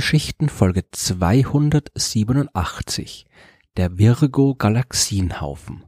Sternengeschichten Folge 287 Der Virgo Galaxienhaufen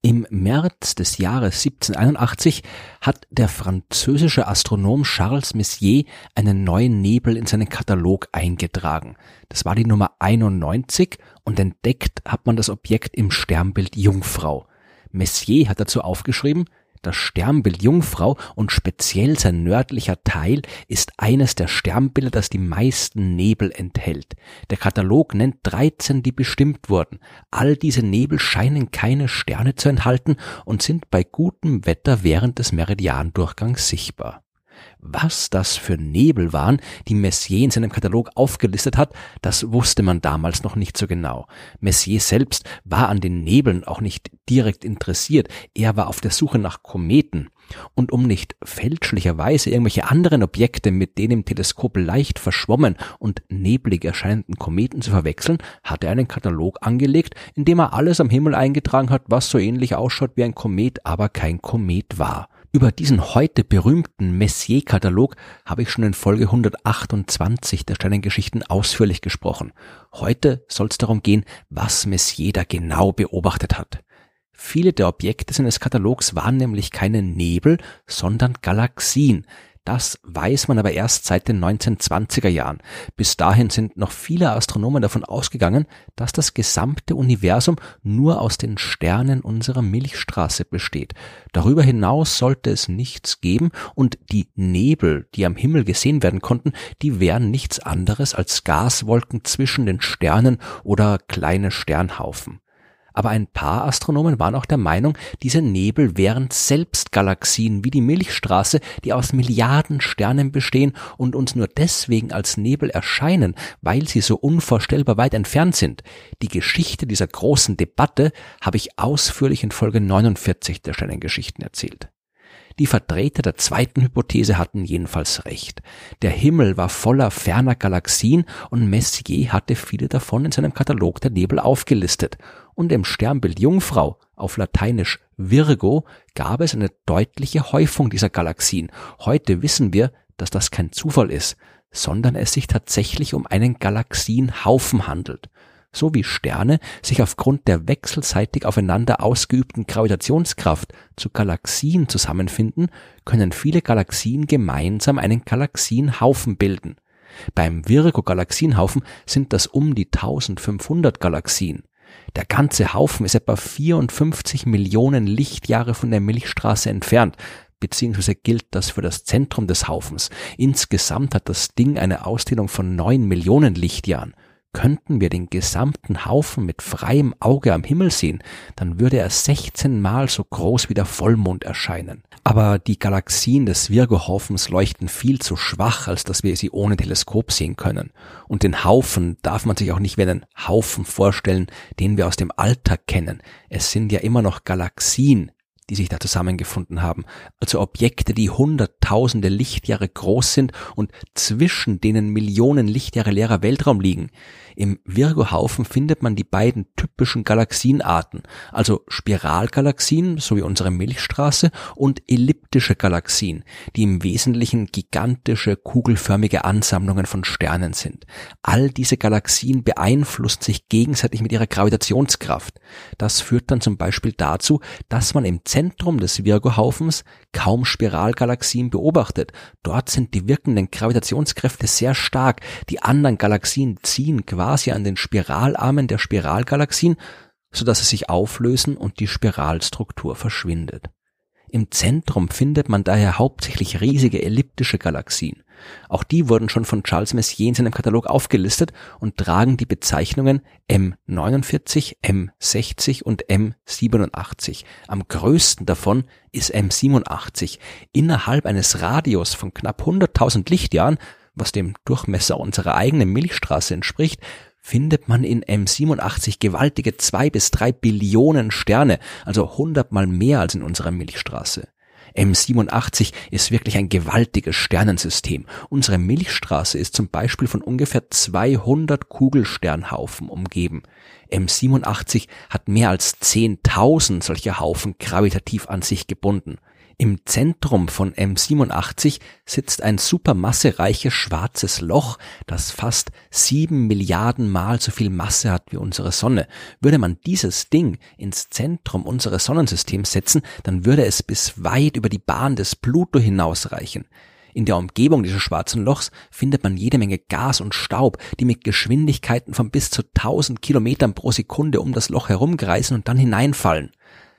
Im März des Jahres 1781 hat der französische Astronom Charles Messier einen neuen Nebel in seinen Katalog eingetragen. Das war die Nummer 91 und entdeckt hat man das Objekt im Sternbild Jungfrau. Messier hat dazu aufgeschrieben, das Sternbild Jungfrau und speziell sein nördlicher Teil ist eines der Sternbilder, das die meisten Nebel enthält. Der Katalog nennt 13, die bestimmt wurden. All diese Nebel scheinen keine Sterne zu enthalten und sind bei gutem Wetter während des Meridiandurchgangs sichtbar. Was das für Nebel waren, die Messier in seinem Katalog aufgelistet hat, das wusste man damals noch nicht so genau. Messier selbst war an den Nebeln auch nicht direkt interessiert, er war auf der Suche nach Kometen. Und um nicht fälschlicherweise irgendwelche anderen Objekte mit den im Teleskop leicht verschwommen und neblig erscheinenden Kometen zu verwechseln, hat er einen Katalog angelegt, in dem er alles am Himmel eingetragen hat, was so ähnlich ausschaut wie ein Komet, aber kein Komet war. Über diesen heute berühmten Messier-Katalog habe ich schon in Folge 128 der Sternengeschichten ausführlich gesprochen. Heute soll es darum gehen, was Messier da genau beobachtet hat. Viele der Objekte seines Katalogs waren nämlich keine Nebel, sondern Galaxien, das weiß man aber erst seit den 1920er Jahren. Bis dahin sind noch viele Astronomen davon ausgegangen, dass das gesamte Universum nur aus den Sternen unserer Milchstraße besteht. Darüber hinaus sollte es nichts geben und die Nebel, die am Himmel gesehen werden konnten, die wären nichts anderes als Gaswolken zwischen den Sternen oder kleine Sternhaufen aber ein paar Astronomen waren auch der Meinung, diese Nebel wären selbst Galaxien wie die Milchstraße, die aus Milliarden Sternen bestehen und uns nur deswegen als Nebel erscheinen, weil sie so unvorstellbar weit entfernt sind. Die Geschichte dieser großen Debatte habe ich ausführlich in Folge 49 der Sternengeschichten erzählt. Die Vertreter der zweiten Hypothese hatten jedenfalls recht. Der Himmel war voller ferner Galaxien und Messier hatte viele davon in seinem Katalog der Nebel aufgelistet. Und im Sternbild Jungfrau, auf Lateinisch Virgo, gab es eine deutliche Häufung dieser Galaxien. Heute wissen wir, dass das kein Zufall ist, sondern es sich tatsächlich um einen Galaxienhaufen handelt so wie Sterne sich aufgrund der wechselseitig aufeinander ausgeübten Gravitationskraft zu Galaxien zusammenfinden, können viele Galaxien gemeinsam einen Galaxienhaufen bilden. Beim Virgo-Galaxienhaufen sind das um die 1500 Galaxien. Der ganze Haufen ist etwa 54 Millionen Lichtjahre von der Milchstraße entfernt, beziehungsweise gilt das für das Zentrum des Haufens. Insgesamt hat das Ding eine Ausdehnung von 9 Millionen Lichtjahren. Könnten wir den gesamten Haufen mit freiem Auge am Himmel sehen, dann würde er 16 Mal so groß wie der Vollmond erscheinen. Aber die Galaxien des Virgo-Haufens leuchten viel zu schwach, als dass wir sie ohne Teleskop sehen können. Und den Haufen darf man sich auch nicht wie einen Haufen vorstellen, den wir aus dem Alltag kennen. Es sind ja immer noch Galaxien, die sich da zusammengefunden haben, also Objekte, die hunderttausende Lichtjahre groß sind und zwischen denen Millionen Lichtjahre leerer Weltraum liegen. Im Virgo-Haufen findet man die beiden typischen Galaxienarten, also Spiralgalaxien, so wie unsere Milchstraße, und elliptische Galaxien, die im Wesentlichen gigantische, kugelförmige Ansammlungen von Sternen sind. All diese Galaxien beeinflussen sich gegenseitig mit ihrer Gravitationskraft. Das führt dann zum Beispiel dazu, dass man im Zentrum des Virgo-Haufens kaum Spiralgalaxien beobachtet. Dort sind die wirkenden Gravitationskräfte sehr stark. Die anderen Galaxien ziehen quasi an den Spiralarmen der Spiralgalaxien, so dass sie sich auflösen und die Spiralstruktur verschwindet. Im Zentrum findet man daher hauptsächlich riesige elliptische Galaxien. Auch die wurden schon von Charles Messier in seinem Katalog aufgelistet und tragen die Bezeichnungen M49, M60 und M87. Am größten davon ist M87. Innerhalb eines Radius von knapp 100.000 Lichtjahren was dem Durchmesser unserer eigenen Milchstraße entspricht, findet man in M87 gewaltige zwei bis drei Billionen Sterne, also hundertmal mehr als in unserer Milchstraße. M87 ist wirklich ein gewaltiges Sternensystem. Unsere Milchstraße ist zum Beispiel von ungefähr 200 Kugelsternhaufen umgeben. M87 hat mehr als 10.000 solcher Haufen gravitativ an sich gebunden. Im Zentrum von M87 sitzt ein supermassereiches schwarzes Loch, das fast sieben Milliarden Mal so viel Masse hat wie unsere Sonne. Würde man dieses Ding ins Zentrum unseres Sonnensystems setzen, dann würde es bis weit über die Bahn des Pluto hinausreichen. In der Umgebung dieses schwarzen Lochs findet man jede Menge Gas und Staub, die mit Geschwindigkeiten von bis zu 1000 Kilometern pro Sekunde um das Loch herumkreisen und dann hineinfallen.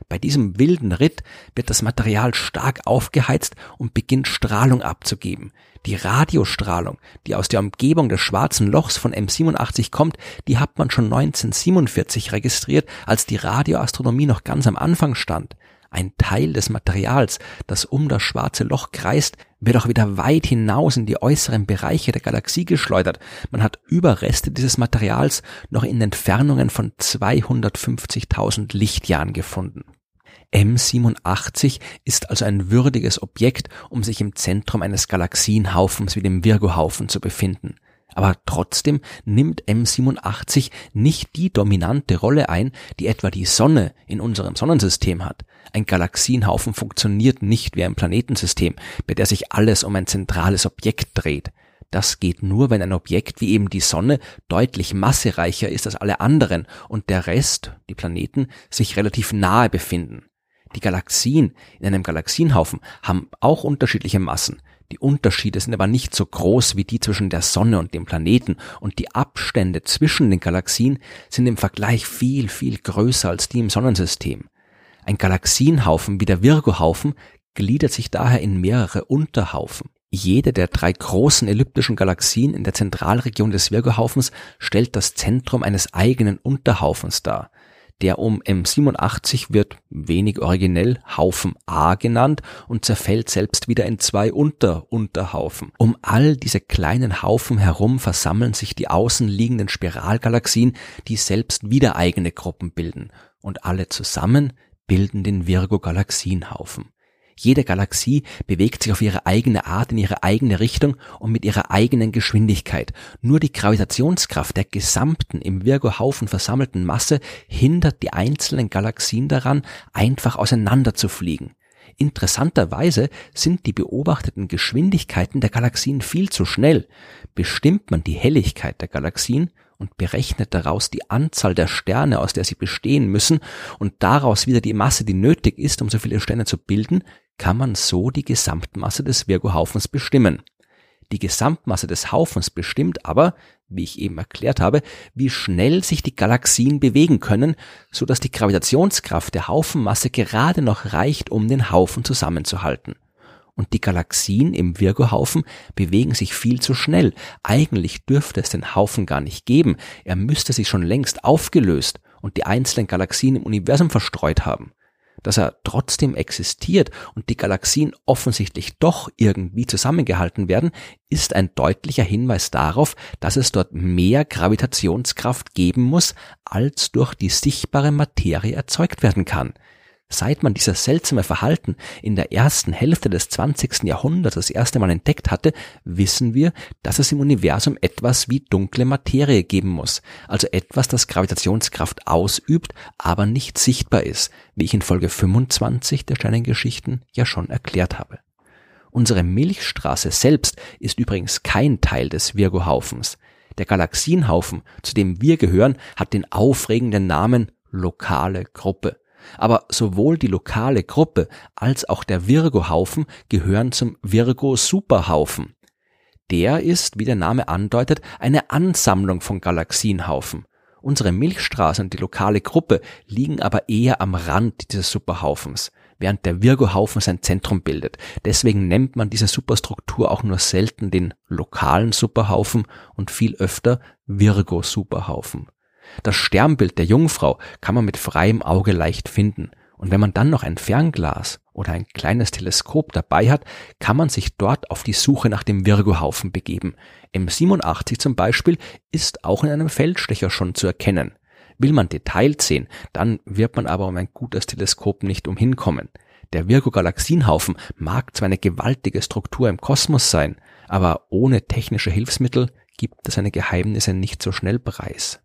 Bei diesem wilden Ritt wird das Material stark aufgeheizt und beginnt Strahlung abzugeben. Die Radiostrahlung, die aus der Umgebung des schwarzen Lochs von M87 kommt, die hat man schon 1947 registriert, als die Radioastronomie noch ganz am Anfang stand. Ein Teil des Materials, das um das schwarze Loch kreist, wird auch wieder weit hinaus in die äußeren Bereiche der Galaxie geschleudert. Man hat Überreste dieses Materials noch in Entfernungen von 250.000 Lichtjahren gefunden. M87 ist also ein würdiges Objekt, um sich im Zentrum eines Galaxienhaufens wie dem Virgo-Haufen zu befinden. Aber trotzdem nimmt M87 nicht die dominante Rolle ein, die etwa die Sonne in unserem Sonnensystem hat. Ein Galaxienhaufen funktioniert nicht wie ein Planetensystem, bei der sich alles um ein zentrales Objekt dreht. Das geht nur, wenn ein Objekt wie eben die Sonne deutlich massereicher ist als alle anderen und der Rest, die Planeten, sich relativ nahe befinden. Die Galaxien in einem Galaxienhaufen haben auch unterschiedliche Massen. Die Unterschiede sind aber nicht so groß wie die zwischen der Sonne und dem Planeten und die Abstände zwischen den Galaxien sind im Vergleich viel, viel größer als die im Sonnensystem. Ein Galaxienhaufen wie der Virgo-Haufen gliedert sich daher in mehrere Unterhaufen. Jede der drei großen elliptischen Galaxien in der Zentralregion des Virgo-Haufens stellt das Zentrum eines eigenen Unterhaufens dar. Der um M87 wird wenig originell Haufen A genannt und zerfällt selbst wieder in zwei Unterunterhaufen. Um all diese kleinen Haufen herum versammeln sich die außenliegenden Spiralgalaxien, die selbst wieder eigene Gruppen bilden. Und alle zusammen bilden den Virgo-Galaxienhaufen. Jede Galaxie bewegt sich auf ihre eigene Art in ihre eigene Richtung und mit ihrer eigenen Geschwindigkeit. Nur die Gravitationskraft der gesamten im Virgo-Haufen versammelten Masse hindert die einzelnen Galaxien daran, einfach auseinander zu fliegen. Interessanterweise sind die beobachteten Geschwindigkeiten der Galaxien viel zu schnell. Bestimmt man die Helligkeit der Galaxien, und berechnet daraus die Anzahl der Sterne, aus der sie bestehen müssen und daraus wieder die Masse, die nötig ist, um so viele Sterne zu bilden, kann man so die Gesamtmasse des Virgo-Haufens bestimmen. Die Gesamtmasse des Haufens bestimmt aber, wie ich eben erklärt habe, wie schnell sich die Galaxien bewegen können, so dass die Gravitationskraft der Haufenmasse gerade noch reicht, um den Haufen zusammenzuhalten und die Galaxien im Virgo-Haufen bewegen sich viel zu schnell. Eigentlich dürfte es den Haufen gar nicht geben. Er müsste sich schon längst aufgelöst und die einzelnen Galaxien im Universum verstreut haben. Dass er trotzdem existiert und die Galaxien offensichtlich doch irgendwie zusammengehalten werden, ist ein deutlicher Hinweis darauf, dass es dort mehr Gravitationskraft geben muss, als durch die sichtbare Materie erzeugt werden kann. Seit man dieses seltsame Verhalten in der ersten Hälfte des 20. Jahrhunderts das erste Mal entdeckt hatte, wissen wir, dass es im Universum etwas wie dunkle Materie geben muss, also etwas, das Gravitationskraft ausübt, aber nicht sichtbar ist, wie ich in Folge 25 der Sternengeschichten ja schon erklärt habe. Unsere Milchstraße selbst ist übrigens kein Teil des Virgo-Haufens. Der Galaxienhaufen, zu dem wir gehören, hat den aufregenden Namen lokale Gruppe. Aber sowohl die lokale Gruppe als auch der Virgo-Haufen gehören zum Virgo-Superhaufen. Der ist, wie der Name andeutet, eine Ansammlung von Galaxienhaufen. Unsere Milchstraße und die lokale Gruppe liegen aber eher am Rand dieses Superhaufens, während der Virgo-Haufen sein Zentrum bildet. Deswegen nennt man diese Superstruktur auch nur selten den lokalen Superhaufen und viel öfter Virgo-Superhaufen. Das Sternbild der Jungfrau kann man mit freiem Auge leicht finden. Und wenn man dann noch ein Fernglas oder ein kleines Teleskop dabei hat, kann man sich dort auf die Suche nach dem Virgo-Haufen begeben. M87 zum Beispiel ist auch in einem Feldstecher schon zu erkennen. Will man Details sehen, dann wird man aber um ein gutes Teleskop nicht umhinkommen. Der Virgo-Galaxienhaufen mag zwar eine gewaltige Struktur im Kosmos sein, aber ohne technische Hilfsmittel gibt es seine Geheimnisse nicht so schnell preis.